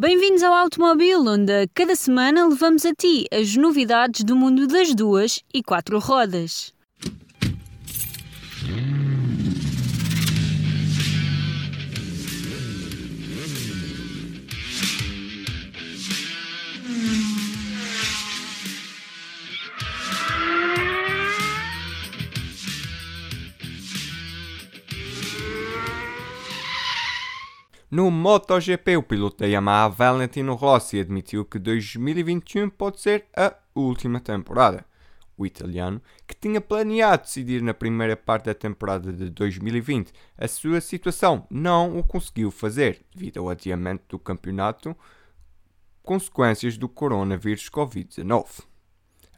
Bem-vindos ao Automobil, onde cada semana levamos a ti as novidades do mundo das duas e quatro rodas. No MotoGP, o piloto da Yamaha Valentino Rossi admitiu que 2021 pode ser a última temporada. O italiano, que tinha planeado decidir na primeira parte da temporada de 2020 a sua situação, não o conseguiu fazer devido ao adiamento do campeonato, consequências do coronavírus Covid-19.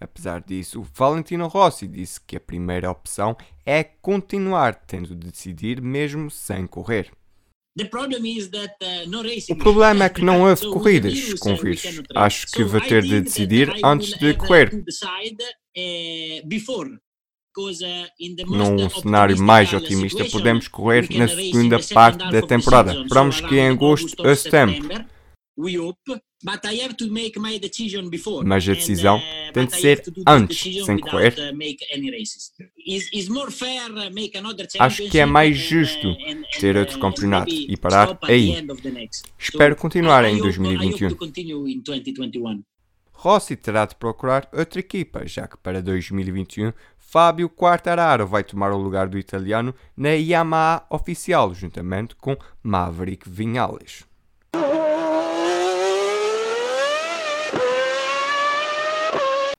Apesar disso, Valentino Rossi disse que a primeira opção é continuar tendo de decidir mesmo sem correr. Uh, o problema é que não houve corridas com vírus. Acho que vou ter de decidir antes de correr. Uh, Num cenário mais otimista, podemos correr na segunda parte da temporada. Esperamos que em agosto a setembro. Mas a decisão uh, tem de ser antes, sem correr. Acho que é mais justo ter outro campeonato e parar aí. Espero continuar em 2021. Rossi terá de procurar outra equipa, já que para 2021 Fábio Quartararo vai tomar o lugar do italiano na Yamaha oficial, juntamente com Maverick Vinales.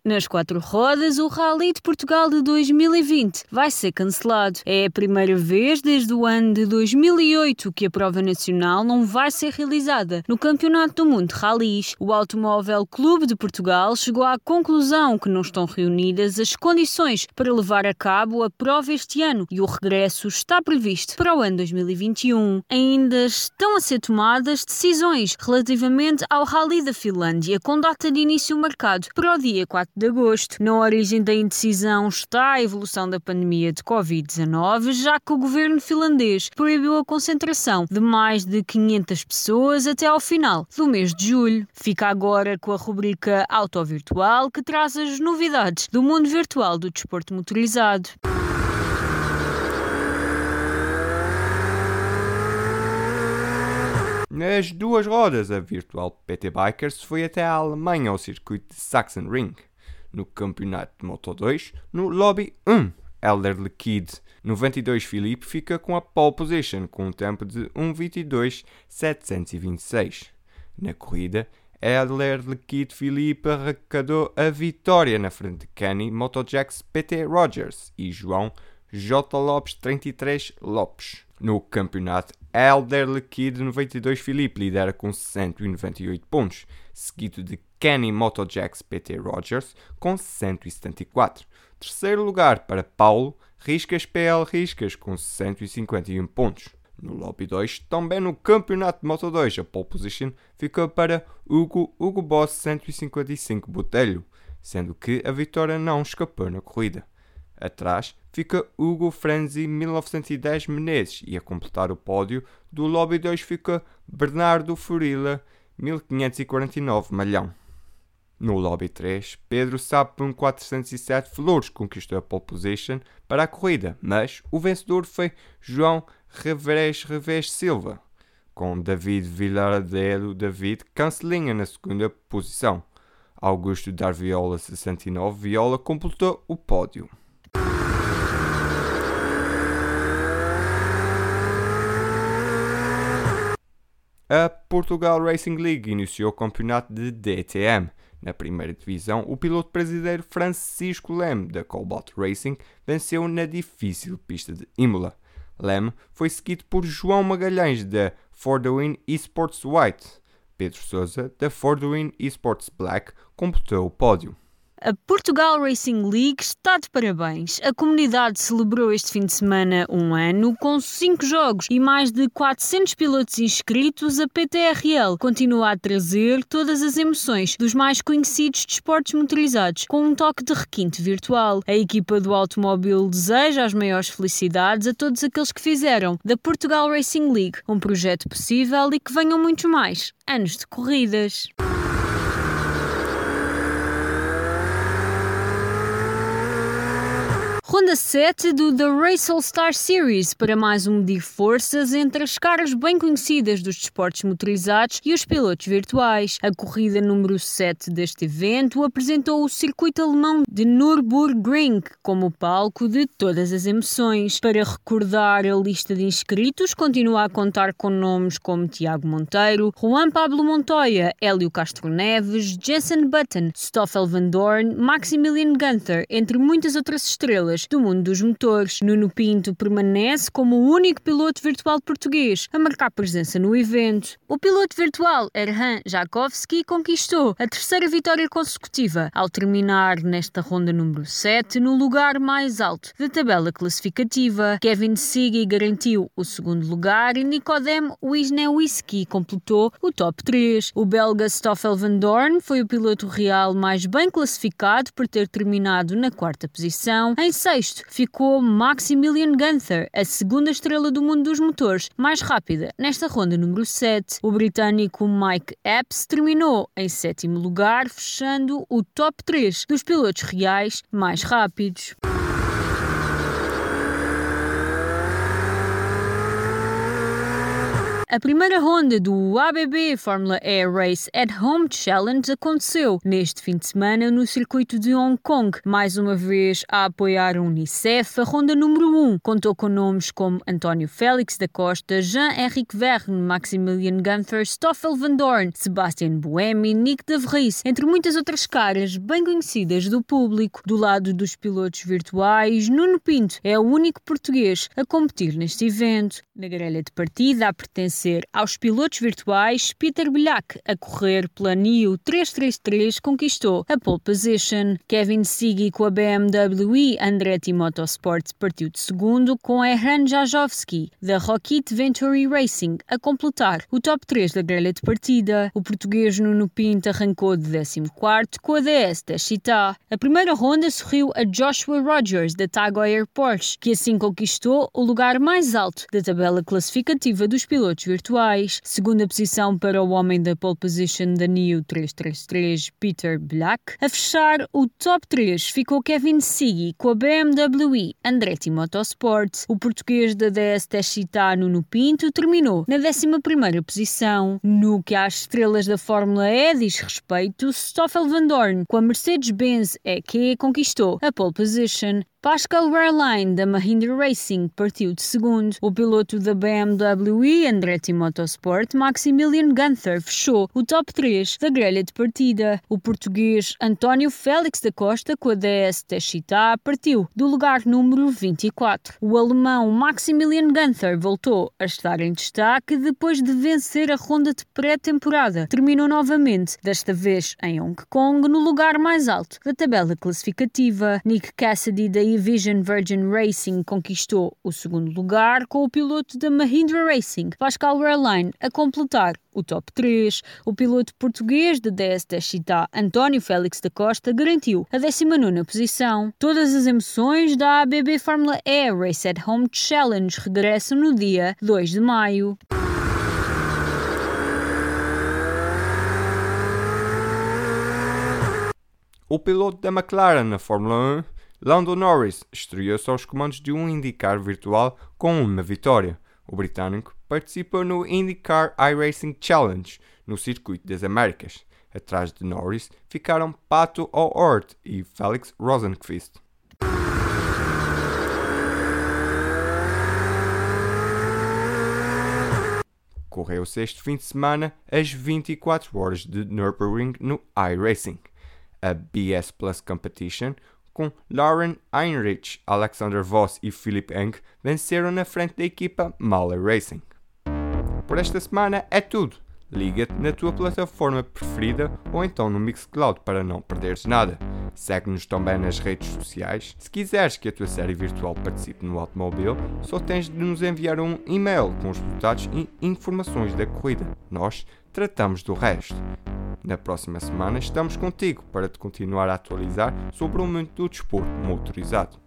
Nas quatro rodas, o Rally de Portugal de 2020 vai ser cancelado. É a primeira vez desde o ano de 2008 que a prova nacional não vai ser realizada. No Campeonato do Mundo de Rallys, o Automóvel Clube de Portugal chegou à conclusão que não estão reunidas as condições para levar a cabo a prova este ano e o regresso está previsto para o ano 2021. Ainda estão a ser tomadas decisões relativamente ao Rally da Finlândia, com data de início marcado para o dia 4 de agosto. Na origem da indecisão está a evolução da pandemia de Covid-19, já que o governo finlandês proibiu a concentração de mais de 500 pessoas até ao final do mês de julho. Fica agora com a rubrica Auto Virtual, que traz as novidades do mundo virtual do desporto motorizado. Nas duas rodas, a Virtual PT Bikers foi até a Alemanha ao circuito de Sachsenring no campeonato de Moto 2. No Lobby 1, Elder Kid 92 Filipe fica com a pole position com um tempo de 1.22.726. Na corrida, Elder Kid Filipe arrecadou a vitória na frente de Kenny Motojax PT Rogers e João J. Lopes 33 Lopes. No campeonato, Elder Kid 92 Filipe lidera com 198 pontos, seguido de Kenny Motojax PT Rogers com 174. Terceiro lugar para Paulo Riscas PL Riscas com 151 pontos. No Lobby 2, também no Campeonato de Moto 2, a pole position ficou para Hugo Hugo Boss 155 Botelho, sendo que a vitória não escapou na corrida. Atrás fica Hugo Frenzy 1910 Menezes e a completar o pódio do Lobby 2 fica Bernardo Furila 1549 Malhão. No Lobby 3, Pedro Sapum 407 Flores conquistou a pole position para a corrida, mas o vencedor foi João Revés Revés Silva, com David Villardeiro David Cancelinha na segunda posição. Augusto Darviola 69 Viola completou o pódio. A Portugal Racing League iniciou o campeonato de DTM. Na primeira divisão, o piloto brasileiro Francisco Leme, da Cobalt Racing, venceu na difícil pista de Imola. Leme foi seguido por João Magalhães, da For the Win Esports White. Pedro Souza, da For the Win Esports Black, completou o pódio. A Portugal Racing League está de parabéns. A comunidade celebrou este fim de semana um ano com cinco jogos e mais de 400 pilotos inscritos. A PTRL continua a trazer todas as emoções dos mais conhecidos desportos motorizados com um toque de requinte virtual. A equipa do automóvel deseja as maiores felicidades a todos aqueles que fizeram da Portugal Racing League um projeto possível e que venham muitos mais anos de corridas. Ronda 7 do The Race All Star Series para mais um medir forças entre as caras bem conhecidas dos desportos motorizados e os pilotos virtuais. A corrida número 7 deste evento apresentou o circuito alemão de Nürburgring como palco de todas as emoções. Para recordar a lista de inscritos, continua a contar com nomes como Tiago Monteiro, Juan Pablo Montoya, Hélio Castro Neves, Jensen Button, Stoffel Van Dorn, Maximilian Gunther, entre muitas outras estrelas do mundo dos motores. Nuno Pinto permanece como o único piloto virtual português a marcar presença no evento. O piloto virtual Erhan Jakovski conquistou a terceira vitória consecutiva ao terminar nesta ronda número 7 no lugar mais alto da tabela classificativa. Kevin Siggy garantiu o segundo lugar e Nikodem Wisniewski completou o top 3. O belga Stoffel van Dorn foi o piloto real mais bem classificado por ter terminado na quarta posição. Em sexto ficou Maximilian Gunther, a segunda estrela do mundo dos motores, mais rápida nesta ronda número 7. O britânico Mike Epps terminou em sétimo lugar, fechando o top 3 dos pilotos reais mais rápidos. A primeira ronda do ABB Fórmula E Race at Home Challenge aconteceu neste fim de semana no circuito de Hong Kong. Mais uma vez a apoiar a Unicef, a ronda número 1 contou com nomes como António Félix da Costa, Jean-Henrique Verne, Maximilian Gunther, Stoffel Van Dorn, Sebastian Buemi, Nick de Vries, entre muitas outras caras bem conhecidas do público. Do lado dos pilotos virtuais, Nuno Pinto é o único português a competir neste evento. Na grelha de partida, a pertence aos pilotos virtuais, Peter Bilhac, a correr pela NIO 333, conquistou a pole position. Kevin Siggy com a BMW e Andretti Motorsport partiu de segundo, com Erhan Jajowski, da Rocket Venturi Racing, a completar o top 3 da grelha de partida. O português Nuno Pinto arrancou de 14 com a DS da Chita. A primeira ronda sorriu a Joshua Rogers, da Tag Heuer Porsche, que assim conquistou o lugar mais alto da tabela classificativa dos pilotos virtuais. Segunda posição para o homem da pole position da NIO 333, Peter Black. A fechar o top 3 ficou Kevin Siggy com a BMW Andretti Motorsport. O português da DS Techita Nuno Pinto terminou na 11ª posição. No que às estrelas da Fórmula E diz respeito, Stoffel Van Dorn com a Mercedes-Benz EQ conquistou a pole position. Pascal Wehrlein, da Mahindra Racing, partiu de segundo. O piloto da BMW Andretti Motorsport, Maximilian Gunther, fechou o top 3 da grelha de partida. O português António Félix da Costa, com a DS Techita, partiu do lugar número 24. O alemão Maximilian Gunther voltou a estar em destaque depois de vencer a ronda de pré-temporada. Terminou novamente, desta vez em Hong Kong, no lugar mais alto da tabela classificativa. Nick Cassidy da Vision Virgin Racing conquistou o segundo lugar, com o piloto da Mahindra Racing, Pascal Wehrlein, a completar o top 3. O piloto português de 10 da Chita, António Félix da Costa, garantiu a 19 posição. Todas as emoções da ABB Fórmula E Race at Home Challenge regressam no dia 2 de maio. O piloto da McLaren na Fórmula 1 Lando Norris estreou-se aos comandos de um IndyCar virtual com uma vitória. O britânico participou no IndyCar iRacing Challenge no Circuito das Américas. Atrás de Norris ficaram Pato O'Hort e Felix Rosenqvist. Correu-se este fim de semana as 24 horas de Nürburgring no iRacing. A BS Plus Competition com Lauren Heinrich, Alexander Voss e Philip Eng venceram na frente da equipa Malley Racing. Por esta semana é tudo. Liga-te na tua plataforma preferida ou então no Mixcloud para não perderes nada. Segue-nos também nas redes sociais. Se quiseres que a tua série virtual participe no automóvel, só tens de nos enviar um e-mail com os resultados e informações da corrida. Nós tratamos do resto. Na próxima semana estamos contigo para te continuar a atualizar sobre o mundo do desporto motorizado.